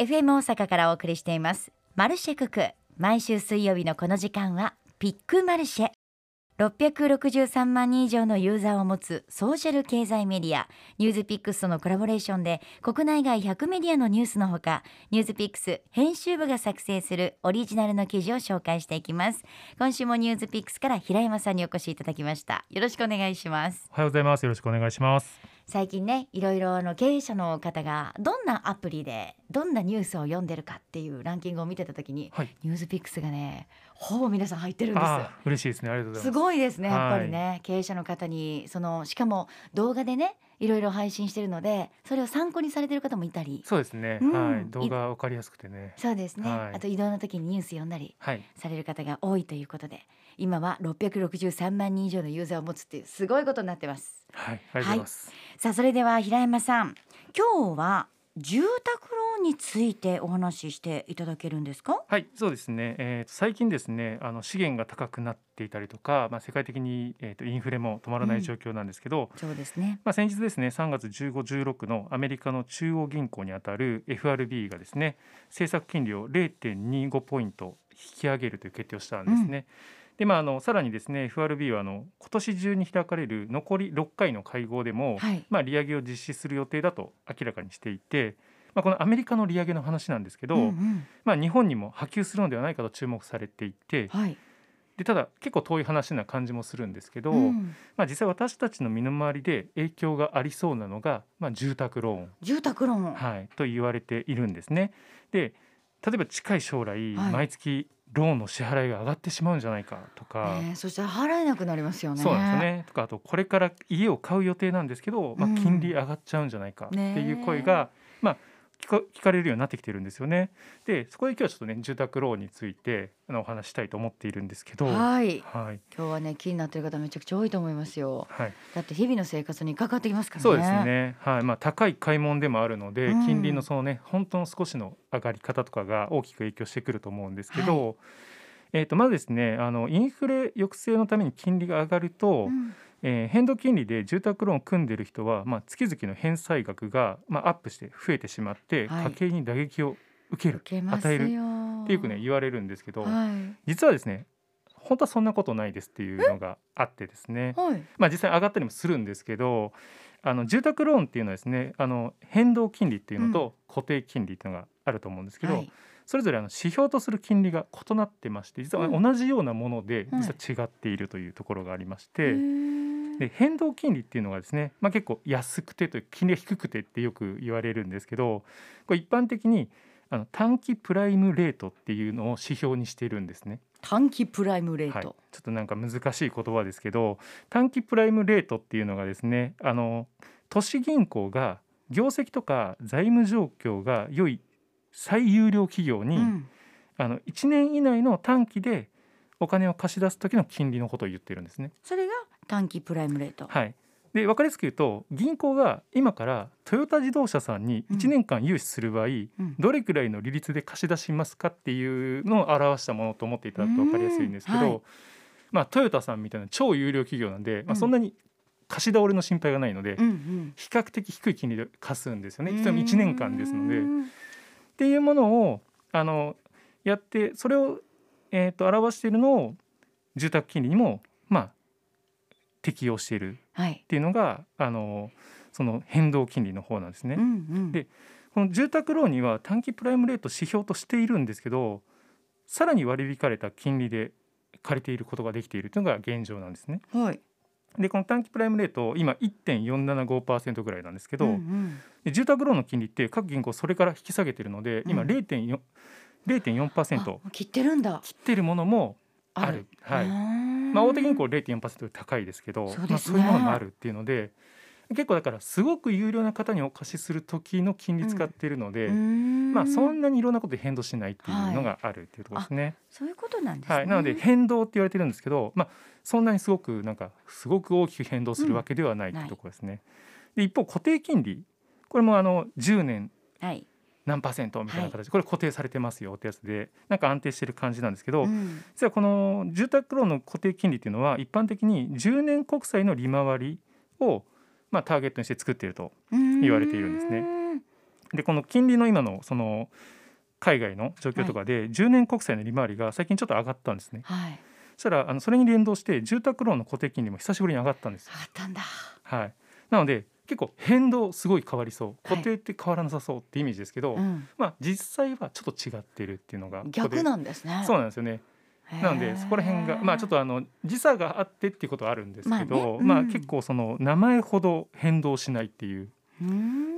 FM 大阪からお送りしています。マルシェクク。毎週水曜日のこの時間はピックマルシェ。663万人以上のユーザーを持つソーシャル経済メディア。ニュースピックスとのコラボレーションで国内外100メディアのニュースのほかニュースピックス編集部が作成するオリジナルの記事を紹介していきます。今週もニュースピックスから平山さんにお越しいただきました。よろしくお願いします。おはようございます。よろしくお願いします。最近ねいろいろあの経営者の方がどんなアプリでどんなニュースを読んでるかっていうランキングを見てた時に、はい、ニュースピックスがねほぼ皆さん入ってるんです嬉しいですね。ありがとうございます。すごいですねやっぱりね、はい、経営者の方にそのしかも動画でねいろいろ配信してるのでそれを参考にされてる方もいたり。そうですね、うん、はい。動画わかりやすくてね。そうですね、はい、あと移動の時にニュース読んだりされる方が多いということで、今は663万人以上のユーザーを持つっていうすごいことになってます。はい、ありがとうございます、はい、さあそれでは平山さん。今日は住宅ローンについてお話ししていただけるんですか？はいそうですね、えー、最近ですねあの資源が高くなっていたりとか、まあ、世界的に、えーと、インフレも止まらない状況なんですけど、うん、そうですね、まあ、先日ですね3月15、16のアメリカの中央銀行にあたる FRB がですね政策金利を0.25ポイント引き上げるという決定をしたんですね。うん。でまあ、あのさらにですね FRB はあの今年中に開かれる残り6回の会合でも、はい、まあ、利上げを実施する予定だと明らかにしていて、まあ、このアメリカの利上げの話なんですけど、うんうん、まあ、日本にも波及するのではないかと注目されていて、はい、でただ結構遠い話な感じもするんですけど、うん、まあ、実際私たちの身の回りで影響がありそうなのが、まあ、住宅ローン。住宅ローン、はい、と言われているんですね。で例えば近い将来、はい、毎月ローンの支払いが上がってしまうんじゃないかとか、えー、そしたら払えなくなりますよね。そうなんですね。とかあとこれから家を買う予定なんですけど、まあ、金利上がっちゃうんじゃないかっていう声が、うん、まあ聞か聞かれるようになってきてるんですよね。でそこで今日はちょっとね住宅ローンについてあのお話したいと思っているんですけど、はい、はい、今日はね気になってる方めちゃくちゃ多いと思いますよ。はい、だって日々の生活にかかってきますからね。そうですね。はい、まあ高い買い物でもあるので、うん、金利のそのね本当の少しの上がり方とかが大きく影響してくると思うんですけど。はいえー、とまずですねあのインフレ抑制のために金利が上がると、うん、えー、変動金利で住宅ローンを組んでいる人は、まあ、月々の返済額が、まあ、アップして増えてしまって、はい、家計に打撃を受ける与えるっていうくね言われるんですけど、はい、実はですね本当はそんなことないですっていうのがあってですね、はい、まあ、実際上がったりもするんですけどあの住宅ローンっていうのはですねあの変動金利っていうのと固定金利っていうのがあると思うんですけど、はい。それぞれあの指標とする金利が異なってまして実は同じようなもので実は違っているというところがありまして。で変動金利っていうのがですね、まあ、結構安くてと金利が低くてってよく言われるんですけどこれ一般的にあの短期プライムレートっていうのを指標にしているんですね。短期プライムレート、はい、ちょっとなんか難しい言葉ですけど短期プライムレートっていうのがですねあの都市銀行が業績とか財務状況が良い最有料企業に、うん、あの1年以内の短期でお金を貸し出す時の金利のことを言ってるんですね。それが短期プライムレート。はい。で分かりやすく言うと銀行が今からトヨタ自動車さんに1年間融資する場合、うん、どれくらいの利率で貸し出しますかっていうのを表したものと思っていただくと分かりやすいんですけど、はい、まあ、トヨタさんみたいな超有料企業なんで、まあ、そんなに貸し倒れの心配がないので、うんうん、比較的低い金利で貸すんですよね。実は1年間ですので。っていうものをあのやってそれを、えーと、表しているのを住宅金利にもまあ適用しているっていうのが、はい、あのその変動金利の方なんですね。うんうん、でこの住宅ローンには短期プライムレート指標としているんですけどさらに割り引かれた金利で借りていることができているというのが現状なんですね。はい、でこの短期プライムレート今1.475%ぐらいなんですけど、うんうん、住宅ローンの金利って各銀行それから引き下げてるので今0.4、うん、0.4%切ってるんだ。切ってるものもある。はい。まあ、大手銀行0.4%高いですけどそう、ね,、まあ、そういうものもあるっていうので結構だからすごく有料な方にお貸しする時の金利使っているので、うん、まあそんなにいろんなことで変動しないっていうのがあるっていうところですね。はい、そういうことなんです、ね、はい、なので変動って言われてるんですけど、まあそんなにすごくなんかすごく大きく変動するわけではないというところですね。で一方固定金利。これもあの10年何パーセントみたいな形でこれ固定されてますよってやつでなんか安定してる感じなんですけど、実はこの住宅ローンの固定金利っていうのは一般的に10年国債の利回りをまあターゲットにして作っていると言われているんですね。でこの金利の今のその海外の状況とかで10年国債の利回りが最近ちょっと上がったんですね。はい。そしたらあのそれに連動して住宅ローンの固定金利も久しぶりに上がったんですよ。あったんだ。はい。なので結構変動すごい変わりそうはい固定って変わらなさそうってイメージですけど、うん。まあ実際はちょっと違ってるっていうのが逆なんですね。そうなんですよね。なのでそこら辺がまあちょっと。とあの時差があってっていうことはあるんですけど、まあねうんまあ結構その名前ほど変動しないっていう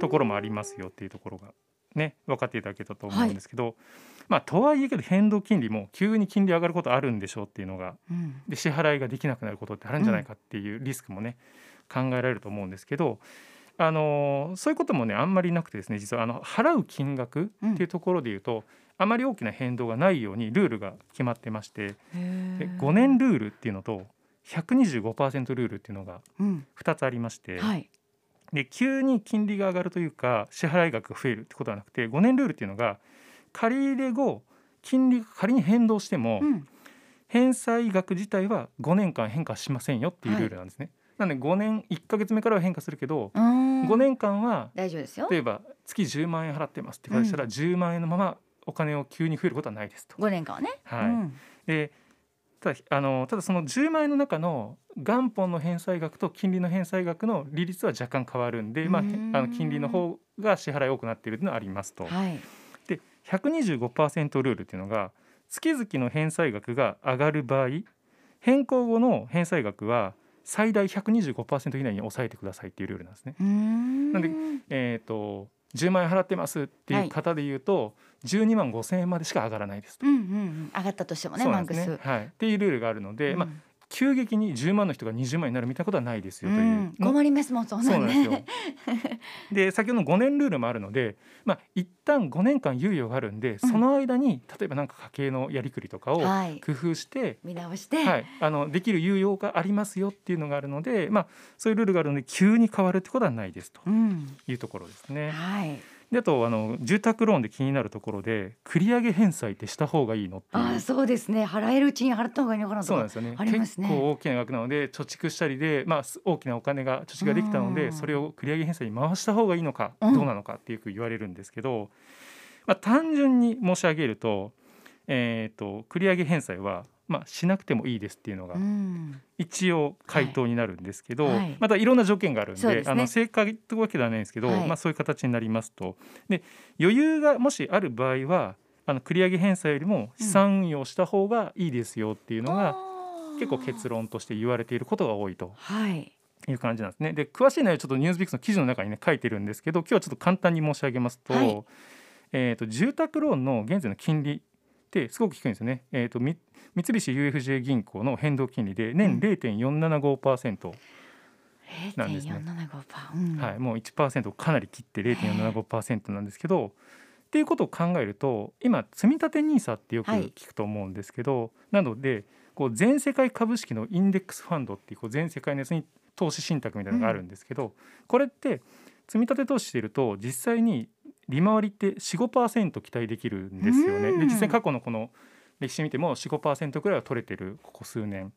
ところもありますよっていうところがね分かっていただけたと思うんですけど、まあとはいえけど変動金利も急に金利上がることあるんでしょうっていうのがうん。で支払いができなくなることってあるんじゃないかっていうリスクもね考えられると思うんですけど。あのーそういうこともねあんまりなくてですね実はあの払う金額っていうところで言うと、あまり大きな変動がないようにルールが決まってましてで5年ルールっていうのと125%ルールっていうのがうん。2つありまして、はい。で急に金利が上がるというか支払い額が増えるってことはなくて5年ルールっていうのが借り入れ後金利が仮に変動しても、うん。返済額自体は5年間変化しませんよっていうルールなんですね。なので5年1ヶ月目からは変化するけど、うん。5年間は大丈夫ですよ。例えば月10万円払ってますって会社ら10万円のままお金を急に増えることはないですと。五年間はね。はいうんでただあのただその10万円の中の元本の返済額と金利の返済額の利率は若干変わるんで、まあ、あの金利の方が支払い多くなっているというのはありますと。はい。で125%ルールっていうのが月々の返済額が上がる場合変更後の返済額は最大125%以内に抑えてくださいっていうルールなんですね。ん。なんでえー、と10万円払ってますっていう方で言うと、12万5千円までしか上がらないですと。うんうんうん。上がったとしてもね、マンクス。はい、っていうルールがあるので、まあ、うん急激に10万の人が20万になるみたいなことはないですよといううんの困りますもん、そんなんそうなんですよね。で先ほどの5年ルールもあるので、まあ一旦5年間猶予があるんで、その間に例えばなんか家計のやりくりとかをはい。工夫して、見直して。はい、あのできる猶予がありますよっていうのがあるので、まあ、そういうルールがあるので急に変わるってことはないですとうん。いうところですね。はい。であとあの住宅ローンで気になるところで繰り上げ返済ってした方がいいのってああ、そうですね。払えるうちに払った方がいいのかなそうなんで。すよねありますね結構大きな額なので貯蓄したりで、まあ、す大きなお金が貯蓄ができたのうんでそれを繰り上げ返済に回した方がいいのか、うんどうなのかっていうふうに言われるんですけど、まあ、単純に申し上げると,、えー、と繰り上げ返済は、まあ、しなくてもいいですっていうのがうん。一応回答になるんですけど、はいはいまたいろんな条件があるんでねあの正解というわけではないんですけど、はいまあ、そういう形になりますとで余裕がもしある場合はあの繰り上げ返済よりも資産運用した方がいいですよっていうのが、結構結論。論として言われていることが多いとはい。いう感じなんですね。で詳しい内容ちょっとニュースビックスの記事の中にね書いてるんですけど今日はちょっと簡単に申し上げますと,、はいえー、と住宅ローンの現在の金利ってすごく低いんですよね。えー、とみ三菱 UFJ 銀行の変動金利でうん。年0.475%、なんですね。0.475%。うん。はい、もう1%をかなり切って0.475%なんですけどっていうことを考えると今積み立て NISA ってよくはい。聞くと思うんですけど、なのでこう全世界株式のインデックスファンドっていうこう全世界のやつに投資信託みたいなのがあるんですけど、これって積み立て投資していると実際に利回りって45%期待できるんですよね。うんで実際過去のこの歴史見ても45%くらいは取れてるここ数年。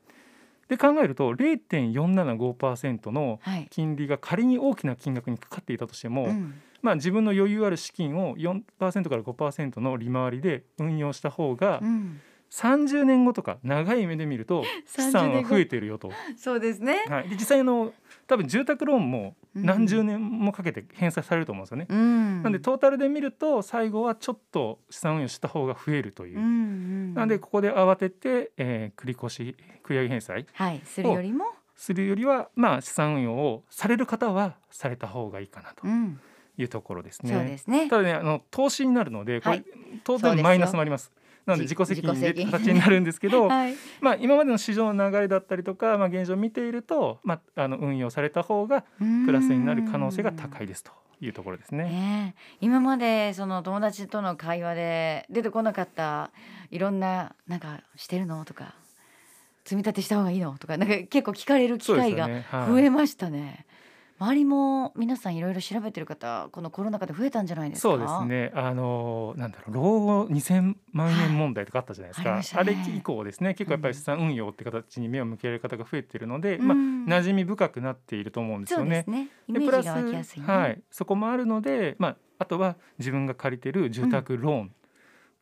で考えると0.475%のはい。金利が仮に大きな金額にかかっていたとしても、うんまあ、自分の余裕ある資金を4%から5%の利回りで運用した方がうん30年後とか長い目で見ると資産は増えてるよと、そうですね。はい、で実際の多分住宅ローンもうん何十年もかけて返済されると思うんですよね。うん。なんでトータルで見ると最後はちょっと資産運用した方が増えるという。うんうん。なんでここで慌てて、えー繰り越し繰り上げ返済はい、するよりも？するよりはまあ資産運用をされる方はされた方がいいかなとうん。いうところですね。そうですね。ただねあの投資になるのでこれ、はい当然マイナスもあります。なので自己責任で自己責任。形になるんですけど、はい。まあ今までの市場の流れだったりとか、まあ現状を見ていると、まああの運用された方がプラスになる可能性が高いですというところですね。今までその友達との会話で出てこなかったいろんななんかしてるの？とか積み立てした方がいいの？とかなんか結構聞かれる機会が増えましたね。周りも皆さんいろいろ調べてる方このコロナ禍で増えたんじゃないですか？そうですね。あのなんだろう老後2000万円問題とかあったじゃないですか、はいありましたね。あれ以降ですね。結構やっぱり資産運用って形に目を向けられる方が増えてるので、うん。まあ馴染み深くなっていると思うんですよね。です。ね。プラスはい、そこもあるので、まあ、あとは自分が借りてる住宅ローン、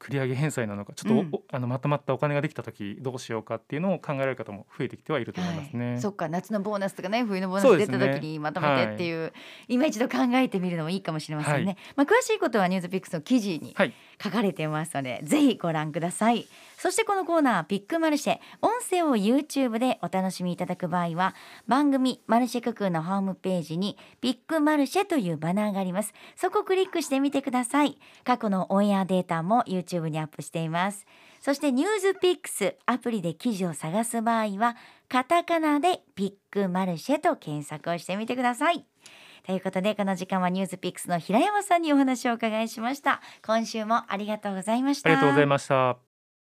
繰り上げ返済なのかちょっとお、うん。あのまとまったお金ができた時どうしようかっていうのを考えられる方も増えてきてはいると思いますね。はい、そっか夏のボーナスとかね冬のボーナス出た時にまとめてっていう、今一度考えてみるのもいいかもしれませんね、はい。まあ詳しいことはニュースピックスの記事にはい書かれてますので、ぜひご覧ください。そしてこのコーナーピックマルシェ音声を YouTube でお楽しみいただく場合は番組マルシェククーのホームページにピックマルシェというバナーがあります。そこをクリックしてみてください。過去のオンエアデータも YouTube にアップしています。そしてニュースピックスアプリで記事を探す場合はカタカナでピックマルシェと検索をしてみてください。ということでこの時間はニュースピックスの平山さんにお話をお伺いしました今週もありがとうございましたありがとうございました。